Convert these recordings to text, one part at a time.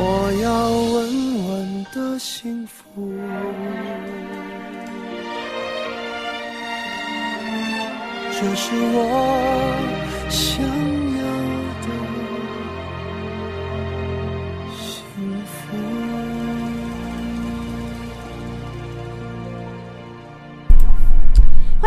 我要稳稳的幸福。这是我想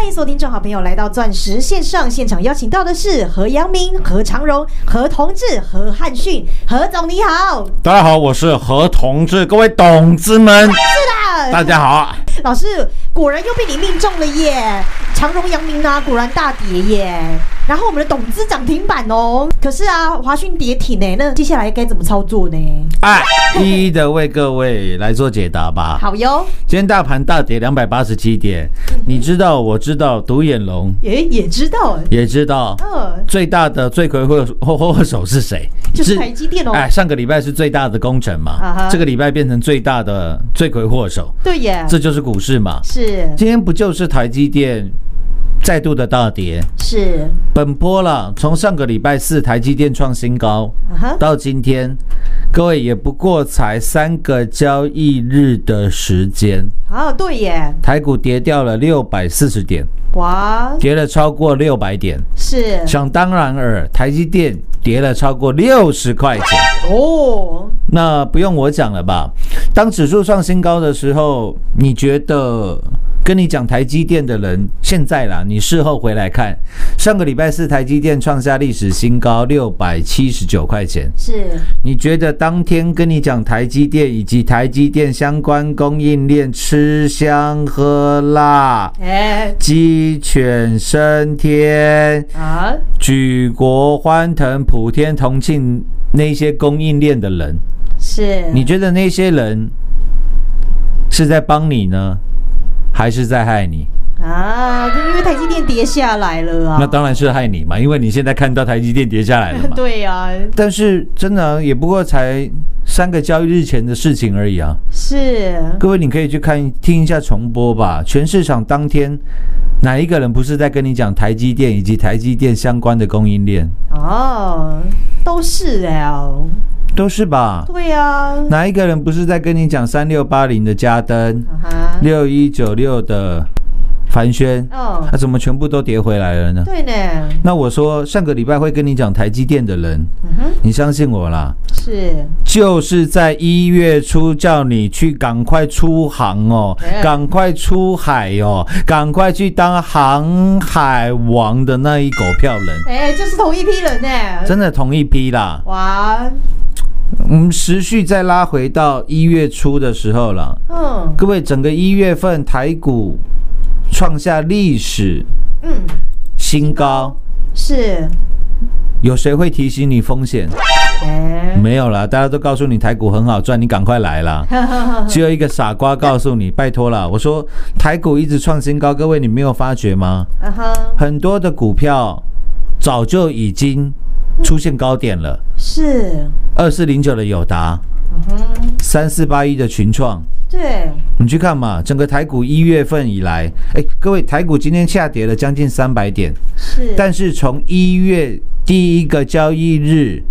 欢迎所有听众好朋友来到钻石线上现场，邀请到的是何阳明、何长荣、何同志、何汉逊，何总你好，大家好，我是何同志，各位董子们，是的，大家好。老师果然又被你命中了耶！长荣、阳明啊，果然大跌耶。然后我们的董资涨停板哦，可是啊，华讯跌停呢，那接下来该怎么操作呢？哎，一一的为各位来做解答吧。好哟，今天大盘大跌两百八十七点，你知道，我知道，独眼龙也也知道，也知道，嗯，最大的罪魁祸祸祸首是谁？就是台积电哦。哎，上个礼拜是最大的工程啊嘛哈，这个礼拜变成最大的罪魁祸首，对耶，这就是股市嘛。是今天不就是台积电再度的大跌？是，本波了，从上个礼拜四台积电创新高到今天，各位也不过才三个交易日的时间，啊，对耶，台股跌掉了六百四十点，哇，跌了超过六百点。是想当然尔，台积电跌了超过六十块钱。哦，那不用我讲了吧？当指数创新高的时候，你觉得跟你讲台积电的人，现在啦，你事后回来看，上个礼拜四台积电创下历史新高六百七十九块钱。是。你觉得当天跟你讲台积电以及台积电相关供应链吃香喝辣、哎。鸡犬升天、啊，举国欢腾、普天同庆那些供应链的人，是。你觉得那些人是在帮你呢，还是在害你？啊，就因为台积电跌下来了啊。那当然是害你嘛，因为你现在看到台积电跌下来了嘛。对呀、但是真的啊也不过才三个交易日前的事情而已啊。是各位，你可以去看听一下重播吧。全市场当天，哪一个人不是在跟你讲台积电以及台积电相关的供应链？哦，都是哎、哦，都是吧？对呀、哪一个人不是在跟你讲三六八零的嘉登、六一九六的凡轩？哦。那、，怎么全部都跌回来了呢？对呢，那我说上个礼拜会跟你讲台积电的人，嗯，你相信我啦，是。就是在一月初叫你去赶快出航哦哎，赶快出海哦，赶快去当航海王的那一狗票人，哎、就是同一批人呢，真的同一批啦。哇，我们持续再拉回到一月初的时候了，嗯各位，整个一月份台股创下历史嗯，新高，是，有谁会提醒你风险？哎、没有啦，大家都告诉你台股很好赚，你赶快来啦。只有一个傻瓜告诉你，拜托了！我说台股一直创新高，各位你没有发觉吗？很多的股票早就已经出现高点了。是，二四零九的友达，三四八一的群创，对，你去看嘛，整个台股一月份以来，哎，各位台股今天下跌了将近三百点，是，但是从一月第一个交易日，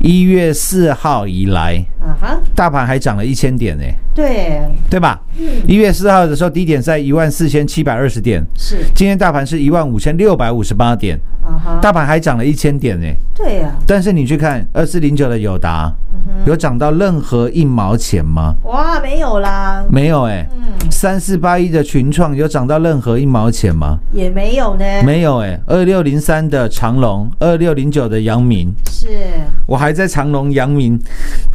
一月四号以来，啊哈，大盘还涨了一千点呢、对，对吧？一月四号的时候，低点在一万四千七百二十点，是，今天大盘是一万五千六百五十八点，啊哈，大盘还涨了一千点呢。对呀、但是你去看二四零九的友达，有涨到任何一毛钱吗？哇，没有啦，没有哎。嗯，三四八一的群创有涨到任何一毛钱吗？也没有呢，没有哎。二六零三的长隆，二六零九的阳明，是，我还在长隆、阳明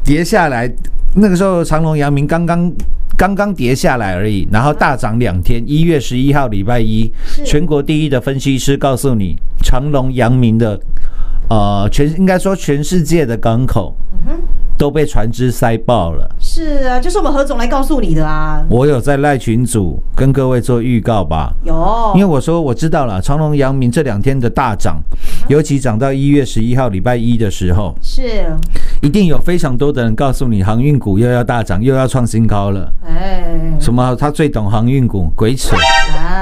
跌下来，那个时候长隆、阳明刚刚刚刚跌下来而已，然后大涨两天。一月十一号礼拜一，全国第一的分析师告诉你，长隆、阳明的呃全应该说全世界的港口都被船只塞爆了。是啊，就是我们何总来告诉你的啊，我有在赖群组跟各位做预告吧。有，因为我说我知道了，长隆、阳明这两天的大涨，尤其涨到一月十一号礼拜一的时候，是，一定有非常多的人告诉你，航运股又要大涨，又要创新高了。哎，什么？他最懂航运股，鬼扯！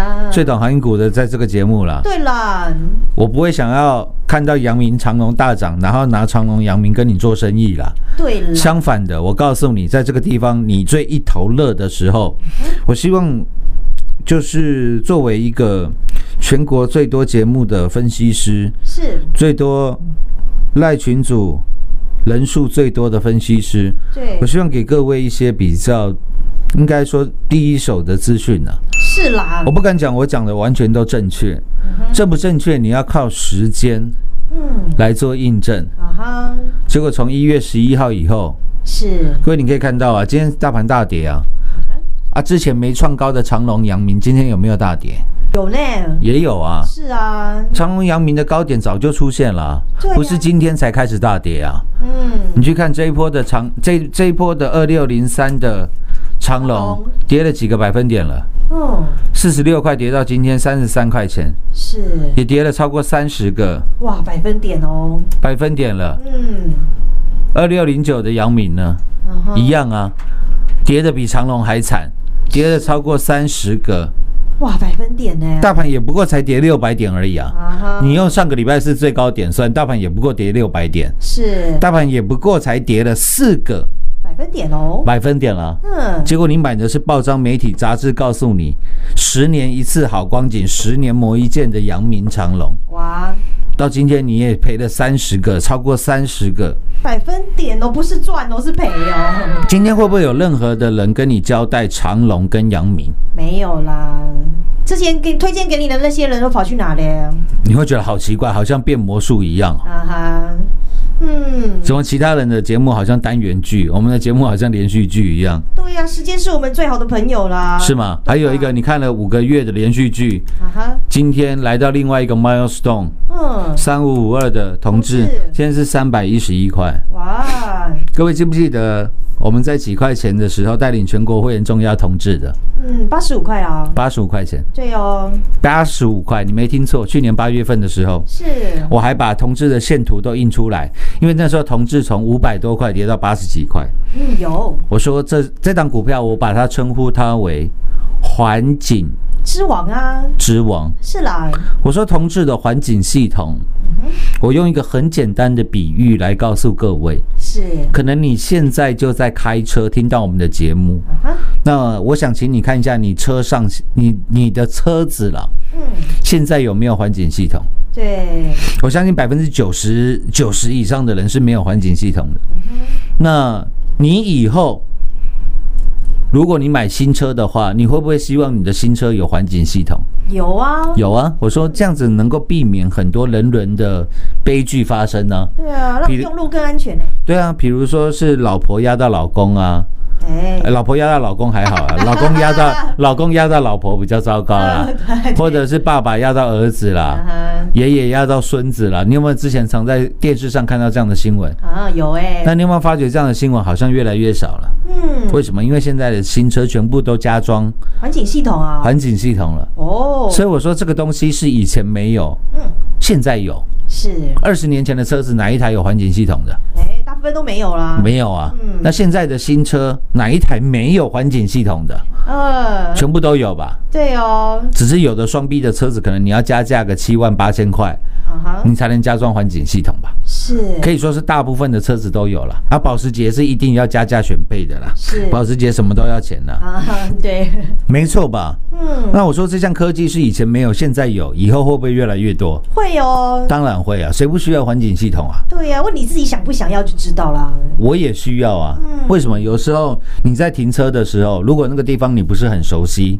啊，最懂航运股的在这个节目了。对啦，我不会想要看到阳明、长隆大涨，然后拿长隆、阳明跟你做生意啦。对啦，相反的，我告诉你，在这个地方你最一头热的时候，我希望就是作为一个全国最多节目的分析师，是，最多赖群主人数最多的分析师，对我，希望给各位一些比较，应该说第一手的资讯呢。是啦。我，不敢讲我讲的完全都正确，正不正确你要靠时间嗯，来做印证。啊哈，结果从一月十一号以后，是，各位你可以看到啊，今天大盘大跌啊，啊之前没创高的长隆、阳明今天有没有大跌？有呢，也有啊。是啊，长隆、阳明的高点早就出现了啊、啊。不是今天才开始大跌啊。嗯，你去看这一波的长这这一波的二六零三的长长隆。隆跌了几个百分点了？哦，四十六块跌到今天三十三块钱，是，也跌了超过三十个。哇，百分点哦，百分点了。嗯，二六零九的阳明呢，一样啊，跌的比长隆还惨，跌了超过三十个，哇，百分点呢，大盘也不过才跌六百点而已啊。你用上个礼拜是最高点算，大盘也不过跌六百点，是。大盘也不过才跌了四个。百分点哦，百分点了。嗯，结果你买的是报章、媒体、杂志告诉你，十年一次好光景，十年磨一剑的阳明长隆，哇，到今天你也赔了三十个，超过三十个，百分点哦，不是赚哦，是赔哦。今天会不会有任何的人跟你交代长隆跟杨明？没有啦，之前给推荐给你的那些人都跑去哪了？你会觉得好奇怪，好像变魔术一样。啊哈，嗯，怎么其他人的节目好像单元剧，我们的节目好像连续剧一样，对呀、时间是我们最好的朋友啦。是吗？还有一个，你看了五个月的连续剧，啊哈，今天来到另外一个 milestone 嗯，三五五二的同志，现在是三百一十一块。哇，各位记不记得我们在几块钱的时候带领全国会员重压同志的？嗯，八十五块啊，八十五块钱，对哦，八十五块，你没听错，去年八月份的时候。是，我还把同志的线图都印出来，因为那时候同志从五百多块跌到八十几块。嗯，有。我说这这档股票，我把它称呼它为环境之王啊，之王。是啦，我说同志的环境系统，我用一个很简单的比喻来告诉各位，是，可能你现在就在开车听到我们的节目，啊，那我想请你看一下你车上你你的车子了，嗯，现在有没有环境系统？对，我相信百分之九十九十以上的人是没有环境系统的。那你以后，如果你买新车的话，你会不会希望你的新车有环境系统？有啊，有啊，我说这样子能够避免很多人伦的悲剧发生呢、对啊，让用路更安全呢。对啊，比如说是老婆压到老公啊，哎呃，老婆压到老公还好啊，老公压到老公压到老婆比较糟糕啦，或者是爸爸压到儿子啦爷爷压到孙子啦。你有没有之前常在电视上看到这样的新闻？啊，有哎，那你有没有发觉这样的新闻好像越来越少了？嗯，为什么？因为现在的新车全部都加装环境系统啊，环境系统了，哦，所以我说这个东西是以前没有，嗯，现在有。是，二十年前的车子哪一台有环境系统的？哎，大部分都没有啦，没有啊嗯。那现在的新车哪一台没有环境系统的？呃，全部都有吧？对哦，只是有的双 B 的车子可能你要加价个七万八千块，你才能加装环境系统吧？是，可以说是大部分的车子都有了。啊，保时捷是一定要加价选配的啦。是保时捷什么都要钱的，啊，对，没错吧？嗯，那我说这项科技是以前没有，现在有，以后会不会越来越多？会哦，当然会啊，谁不需要环境系统啊？对呀，问你自己想不想要就知道啦。我也需要啊。嗯为什么？有时候你在停车的时候，如果那个地方你不是很熟悉，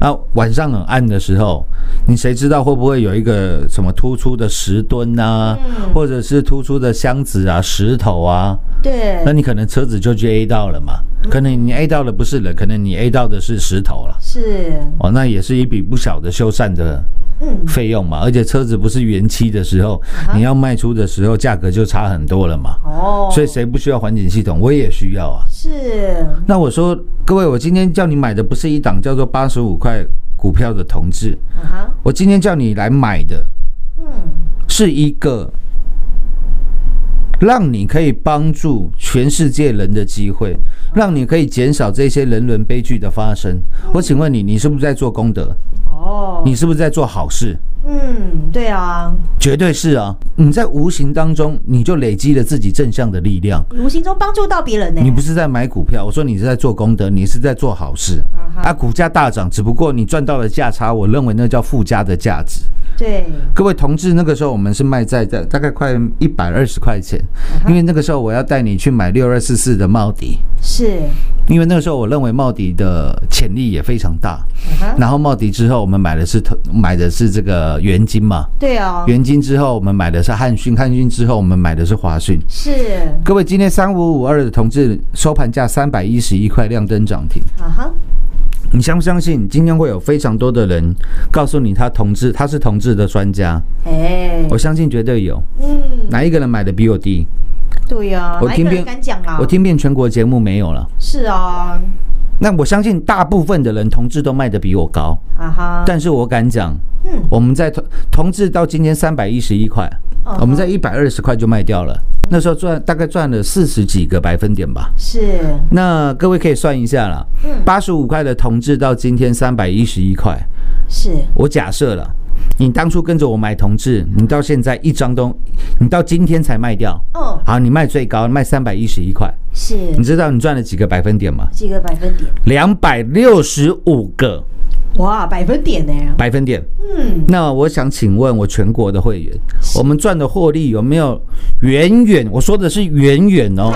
啊晚上很暗的时候，你谁知道会不会有一个什么突出的石墩啊，嗯或者是突出的箱子啊、石头啊？对那，你可能车子就去 A 到了嘛？可能你 A 到的不是人，可能你 A 到的是石头了。是，哦，那也是一笔不小的修缮的嗯，费用嘛。而且车子不是原漆的时候，你要卖出的时候价格就差很多了嘛。哦，所以谁不需要环境系统？我也需要啊。是，那我说，各位，我今天叫你买的不是一档叫做八十五块股票的同志，我今天叫你来买的嗯，是一个让你可以帮助全世界人的机会，让你可以减少这些人伦悲剧的发生。我请问你，你是不是在做功德？哦，你是不是在做好事？嗯，对啊，绝对是啊！你在无形当中，你就累积了自己正向的力量。无形中帮助到别人呢。你不是在买股票，我说你是在做功德，你是在做好事啊！股价大涨，只不过你赚到了价差，我认为那叫附加的价值。对，各位同志，那个时候我们是卖在在大概快一百二十块钱，啊因为那个时候我要带你去买六二四四的茂迪，是，因为那个时候我认为茂迪的潜力也非常大。然后茂迪之后，我们买的是投买的是这个元金嘛，对啊，元金之后我们买的是汉讯，汉讯之后我们买的是华讯。是，各位，今天三五五二的同志收盘价三百一十一块，亮灯涨停。啊哈，你相不相信？今天会有非常多的人告诉你他同志，他是同志的专家。哎，我相信绝对有。嗯，哪一个人买的比我低？对呀，哪一个人我听遍敢讲啦？我听遍全国节目没有了。是啊，那我相信大部分的人同志都卖的比我高，啊哈，但是我敢讲，嗯，我们在同同志到今天三百一十一块，我们在一百二十块就卖掉了。那时候赚大概赚了四十几个百分点吧。是，那各位可以算一下了，嗯八十五块的同志到今天三百一十一块，是，我假设了。你当初跟着我买同志，你到现在一张都，你到今天才卖掉，哦，好，你卖最高卖三百一十一块，是你知道你赚了几个百分点吗？几个百分点？两百六十五个，哇，百分点呢？百分点。嗯，那我想请问，我全国的会员，我们赚的获利有没有远远？我说的是远远哦，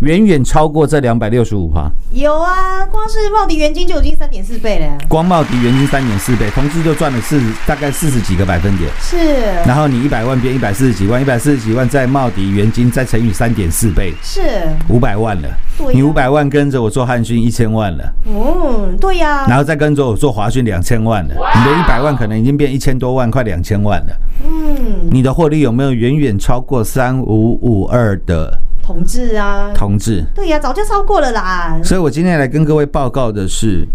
远远超过这两百六十五趴。有啊，光是茂迪原金就已经三点四倍了。光茂迪原金三点四倍，同志就赚了四大概四十几个百分点。是，然后你一百万变一百四十几万，一百四十几万再茂迪元金再乘以三点四倍，是，五百万了。你五百万跟着我做汉讯一千万了，嗯，对呀、然后再跟着我做华讯两千万了，你的一百万可能已经变一千多万，快两千万了。嗯，你的获利有没有远远超过三五五二的同志啊，同志？对呀、早就超过了啦。所以我今天来跟各位报告的是，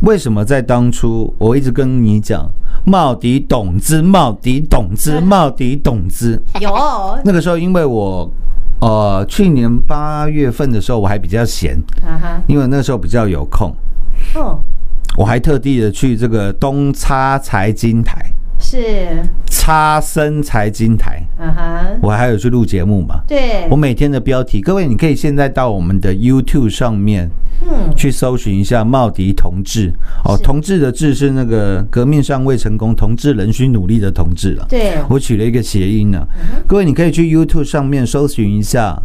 为什么在当初我一直跟你讲茂迪董资、茂迪董资、茂迪董资，有，那个时候因为我呃去年八月份的时候我还比较闲，啊哈，因为那时候比较有空，嗯，我还特地的去这个东差财经台、是，差生财经台，嗯哼，我还有去录节目嘛。对。我，每天的标题，各位你可以现在到我们的 YouTube 上面嗯，去搜寻一下茂迪同志。哦，同志的志是那个革命尚未成功，同志仍需努力的同志了。对，我取了一个谐音呢、各位你可以去 YouTube 上面搜寻一下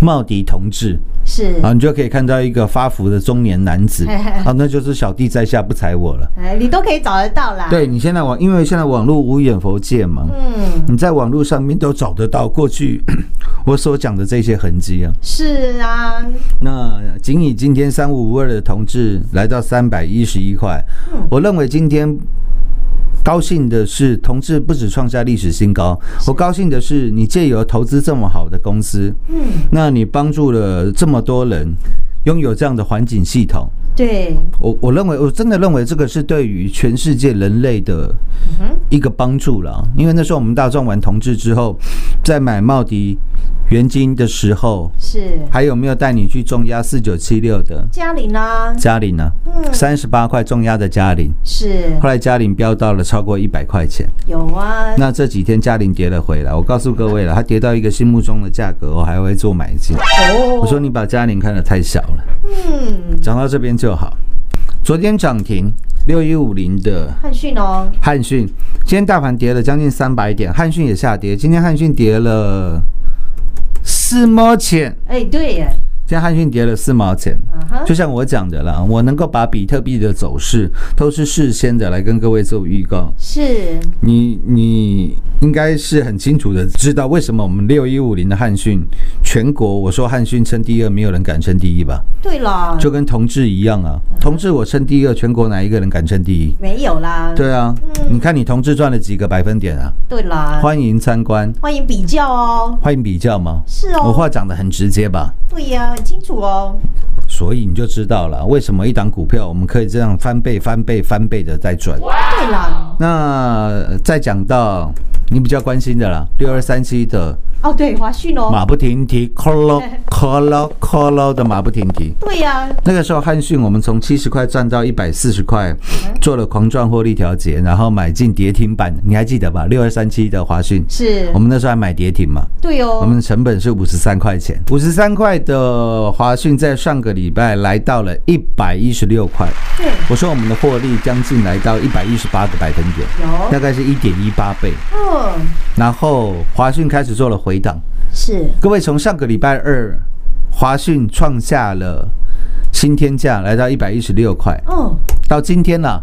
茂迪同志。是，啊，你就可以看到一个发福的中年男子。啊，那就是小弟在下不踩我了。哎，你都可以找得到啦。，对你现在网，因为现在网络无远佛界嘛，嗯，你在网络上面都找得到过去 我所讲的这些痕迹啊。是啊，那仅以今天三五五二的同志来到三百一十一块，我认为今天高兴的是同志不止创下历史新高，我高兴的是你借由投资这么好的公司，嗯，那你帮助了这么多人拥有这样的环境系统。对，我我认为，我真的认为这个是对于全世界人类的一个帮助了。因为那时候我们大众玩同志之后，在买茂迪原金的时候，是还有没有带你去重压四九七六的嘉玲啊，嘉玲呢？嗯，三十八块重压的嘉玲，是后来嘉玲飙到了超过一百块钱。有啊，那这几天嘉玲跌了回来，我告诉各位了，它跌到一个心目中的价格，我还会做买进。哦，我说你把嘉玲看得太小了。嗯，讲到这边就好。昨天涨停六一五零的汉讯哦，汉讯，今天大盘跌了将近三百点，汉讯也下跌。今天汉讯跌了四毛钱，哎，对耶，今天汉讯跌了四毛钱。就像我讲的啦，我能够把比特币的走势都是事先的来跟各位做预告。是，你你应该是很清楚的知道为什么我们六一五零的汉讯全国，我说汉讯称第二，没有人敢称第一吧？对啦，就跟同志一样啊，同志我称第二，全国哪一个人敢称第一？没有啦，对啊，你看你同志赚了几个百分点啊？对啦，欢迎参观，欢迎比较哦，欢迎比较吗？是哦，我话讲得很直接吧，对呀，很清楚哦，所以你就知道了为什么一档股票我们可以这样翻倍、翻倍、翻倍的在赚。对啦，那再讲到你比较关心的啦，六二三七的哦，对，华讯哦，马不停蹄，，call call call 的马不停蹄。对呀，那个时候汉讯我们从七十块赚到一百四十块，做了狂赚获利调节，然后买进跌停板，你还记得吧？六二三七的华讯，是。我，们那时候还买跌停嘛，对哦，我们的成本是五十三块钱，五十三块的华讯在上个礼拜来到了一百一十六块，对，我说我们的获利将近来到一百一十八个百分点，大有，概是一点一八倍。嗯，然后华讯开始做了回档，是，各位从上个礼拜二，华讯创下了新天价，来到一百一十六块，嗯，到今天呢、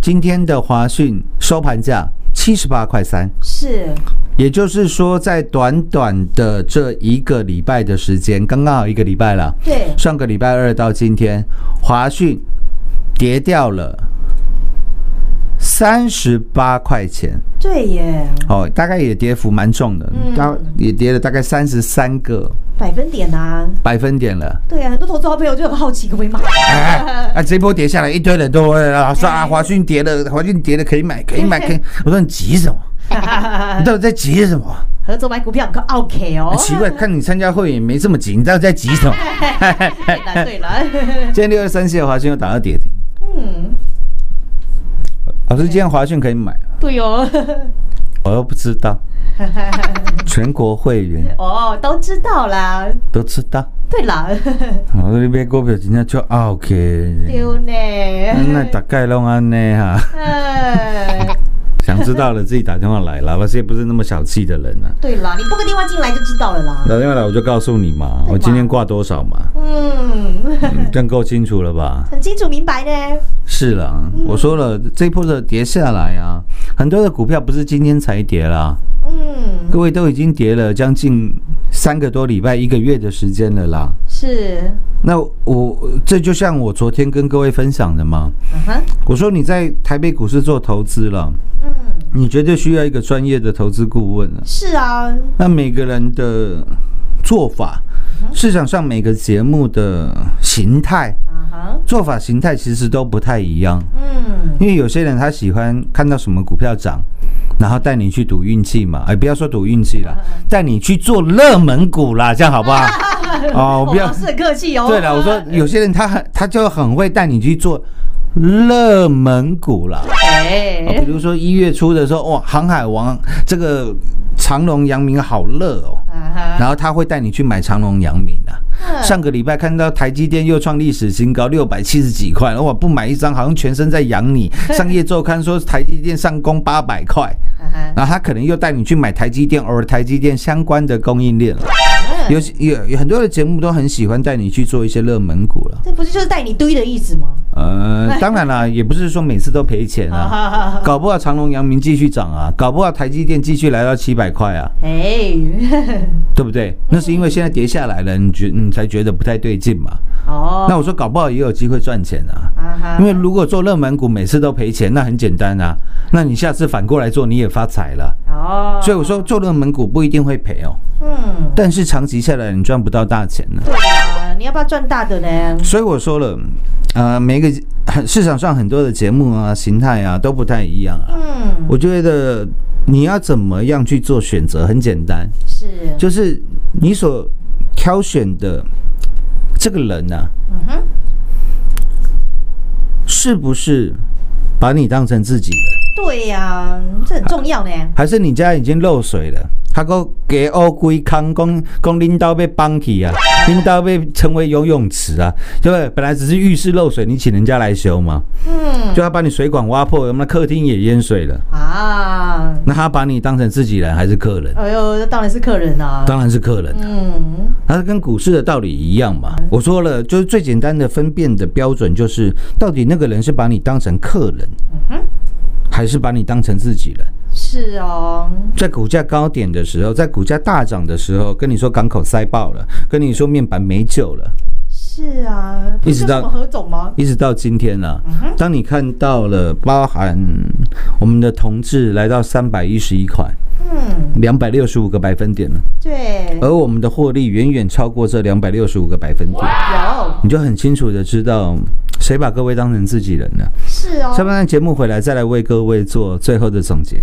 今天的华讯收盘价七十八块三，是，也就是说，在短短的这一个礼拜的时间，刚刚好一个礼拜了。对，上个礼拜二到今天，华讯跌掉了三十八块钱，对耶，哦，大概也跌幅蛮重的，嗯大也跌了大概三十三个百分点啊，百分点了。对啊，很多投资好朋友就很好奇，可不可以买？哎，啊，这波跌下来，一堆人都会啊说啊，华讯跌了，华讯跌了，可以买，可以买，可以。我说你急什么？你到底在急什么？合作买股票可 OK 哦，奇怪，看你参加会员没这么急，你到底在急什么？对了对了，今天六二三七的华讯又打到跌停，嗯，老师，今天华讯可以买，对哦，我又不知道，全国会员 哦，都知道啦。都知道。对啦，我你买股票真正就 OK，丢呢。那大概拢安尼哈。呃，想知道了自己打电话来啦，我是也不是那么小气的人啊。对啦，你拨个电话进来就知道了啦。打电话来我就告诉你嘛，我今天挂多少嘛，嗯，嗯这样够清楚了吧？很清楚明白呢。是啦，我说了，这一波的跌下来啊，很多的股票不是今天才跌啦，嗯，各位都已经跌了将近三个多礼拜、一个月的时间了啦。是，那我这就像我昨天跟各位分享的嘛，我说你在台北股市做投资了，嗯，你绝对需要一个专业的投资顾问啊。是啊，那每个人的做法，市场上每个节目的形态、做法形态其实都不太一样。嗯，因为有些人他喜欢看到什么股票涨，然后带你去赌运气嘛，哎，不要说赌运气了，带你去做热门股啦，这样好不好？哦，我不要老。师很客气哦。对了，我说有些人他很他就很会带你去做热门股啦。比，如说一月初的时候，哇，航海王这个长隆、阳明好热哦，然后他会带你去买长隆、阳明啊。嗯上个礼拜看到台积电又创历史新高，六百七十几块，哇，不买一张好像全身在养你。上业周刊说台积电上攻八百块，然后他可能又带你去买台积电或者台积电相关的供应链了。有有有很多的节目都很喜欢带你去做一些热门股了。这不是就是带你堆的意思吗？呃，当然啦，也不是说每次都赔钱啊，搞不好长隆、阳明继续涨啊，搞不好台积电继续来到七百块啊，哎，对不对？那是因为现在跌下来了，你觉你才觉得不太对劲嘛。哦，那我说搞不好也有机会赚钱啊。因为如果做热门股每次都赔钱，那很简单啊。那你下次反过来做，你也发财了。哦，所以我说做热门股不一定会赔哦，嗯，但是长期下来你赚不到大钱呢。对啊，你要不要赚大的呢？所以我说了，呃，每个很市场上很多的节目啊、形态啊都不太一样啊。嗯，我觉得你要怎么样去做选择，很简单，是，就是你所挑选的这个人呢、嗯哼，是不是把你当成自己的？对呀，这很重要呢。还是你家已经漏水了？他个给乌龟康讲讲领导被帮起啊，领导被成为游泳池啊，对不对？本来只是浴室漏水，你请人家来修嘛，嗯，就他把你水管挖破，我们客厅也淹水了，啊，那他把你当成自己人还是客人？哎呦，那当然是客人啊。当然是客人啊。嗯，它是跟股市的道理一样嘛。我说了，就是最简单的分辨的标准，就是到底那个人是把你当成客人，还是把你当成自己人。是哦，在股价高点的时候，在股价大涨的时候，跟你说港口塞爆了，跟你说面板没救了，是啊，一直到？一直到今天了、啊，当你看到了包含我们的同志来到三百一十一块，嗯，两百六十五个百分点了，对，而我们的获利远远超过这两百六十五个百分点，有你就很清楚的知道谁把各位当成自己人了。是哦。下，半段节目回来再来为各位做最后的总结。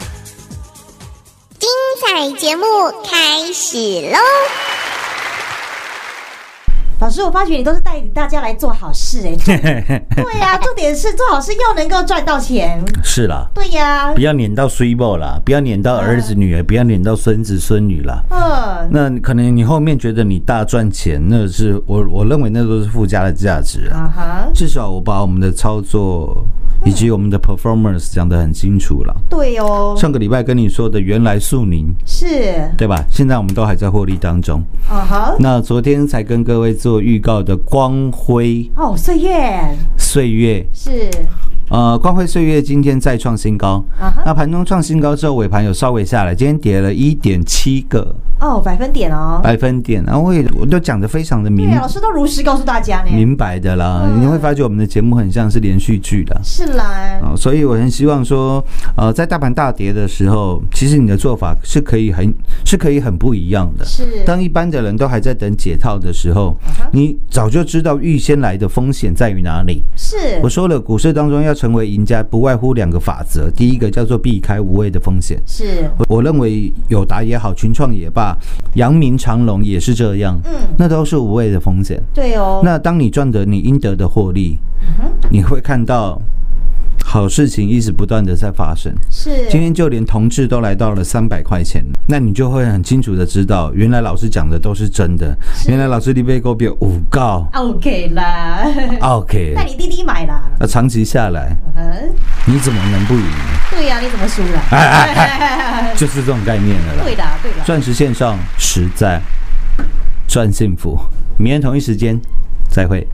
精彩节目开始喽！老师，我发觉你都是带大家来做好事哎、对呀、重点是做好事又能够赚到钱。是啦，对呀、不要撵到水某啦，不要撵到儿子女儿，不要撵到孙子孙女啦。嗯，那可能你后面觉得你大赚钱，那是我我认为那都是附加的价值啊。啊哈，至少我把我们的操作以及我们的 performance 讲得很清楚了。对哦，上个礼拜跟你说的原来苏宁，是，对吧？现在我们都还在获利当中。嗯哼，那昨天才跟各位做预告的光辉。哦，岁月。岁月，是，呃，光辉岁月今天再创新高。啊哈，那盘中创新高之后，尾盘有稍微下来，今天跌了一点七个哦，百分点哦，百分点，然后我也我都讲的非常的明老师都如实告诉大家呢，明白的啦。嗯你会发觉我们的节目很像是连续剧的。是啦，哦，所以我很希望说，呃，在大盘大跌的时候，其实你的做法是可以很是可以很不一样的。是，当一般的人都还在等解套的时候你早就知道预先来的风险在于哪里。是我，说了，股市当中要成为赢家，不外乎两个法则。第一个叫做避开无谓的风险。是，我我认为友达也好，群创也罢，阳明长隆也是这样，嗯，那都是无谓的风险。对哦，那当你赚得你应得的获利，你会看到好事情一直不断的在发生。是，今天就连同志都来到了三百块钱，那你就会很清楚的知道，原来老师讲的都是真的。原来老师你被狗比五告 OK 啦，，OK，那你滴滴买啦，那长期下来，嗯，你怎么能不赢？对呀，你怎么输了？哎哎哎，就是这种概念了啦。对的，对的，钻石线上实在赚幸福。明天同一时间再会。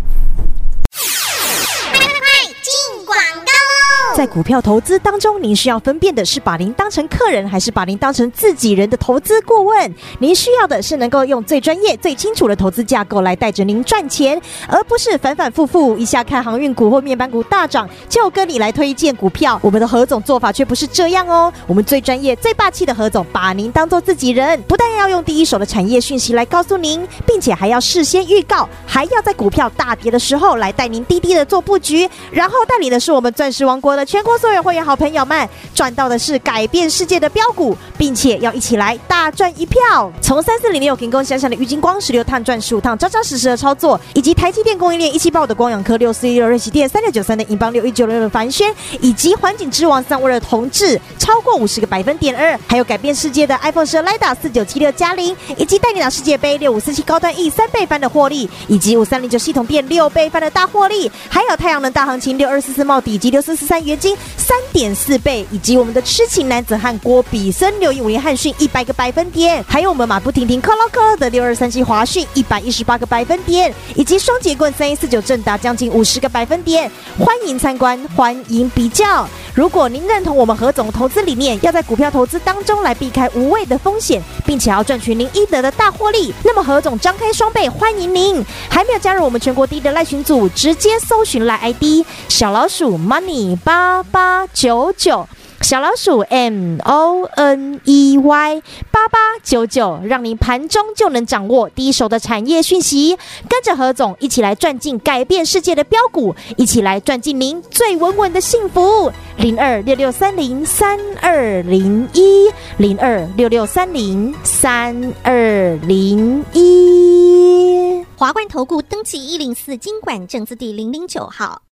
在股票投资当中，您需要分辨的是把您当成客人，还是把您当成自己人的投资顾问？您需要的是能够用最专业、最清楚的投资架构来带着您赚钱，而不是反反复复一下看航运股或面板股大涨就跟你来推荐股票。我们的何总做法却不是这样哦，我们最专业、最霸气的何总把您当做自己人，不但要用第一手的产业讯息来告诉您，并且还要事先预告，还要在股票大跌的时候来带您滴滴的做布局，然后带领的是我们钻石王国的全国所有会员好朋友们，赚到的是改变世界的标股，并且要一起来大赚一票。从三四零六停工想想的郁金光十六趟赚十五趟，扎扎实实的操作，以及台积电供应链一七八五的光阳科六四一六瑞奇电三六九三的银邦六一九六的凡轩，以及环境之王三位的同志超过五十个百分点二，还有改变世界的 iPhone 十 Lida 四九七六加零，以及带你打世界杯六五四七高端 E 三倍翻的获利，以及五三零九系统变六倍翻的大获利，还有太阳能大行情六二四四茂底及六四四三元金三点四倍，以及我们的痴情男子汉郭比森刘一五林汉逊一百个百分点，还有我们马不停蹄克劳克的六二三七华讯一百一十八个百分点，以及双节棍三一四九正达将近五十个百分点，欢迎参观，欢迎比较。如果您认同我们何总投资理念，要在股票投资当中来避开无谓的风险，并且要赚取您应得的大获利，那么何总张开双臂欢迎您。还没有加入我们全国第一的赖群组，直接搜寻赖 ID 小老鼠 money 八八九九。小老鼠 M O N E Y 八八九九，让您盘中就能掌握第一手的产业讯息，跟着何总一起来赚进改变世界的标股，一起来赚进您最稳稳的幸福。零二六六三零三二零一零二六六三零三二零一。华冠投顾登记一零四经管证字第零零九号。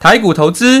台股投资，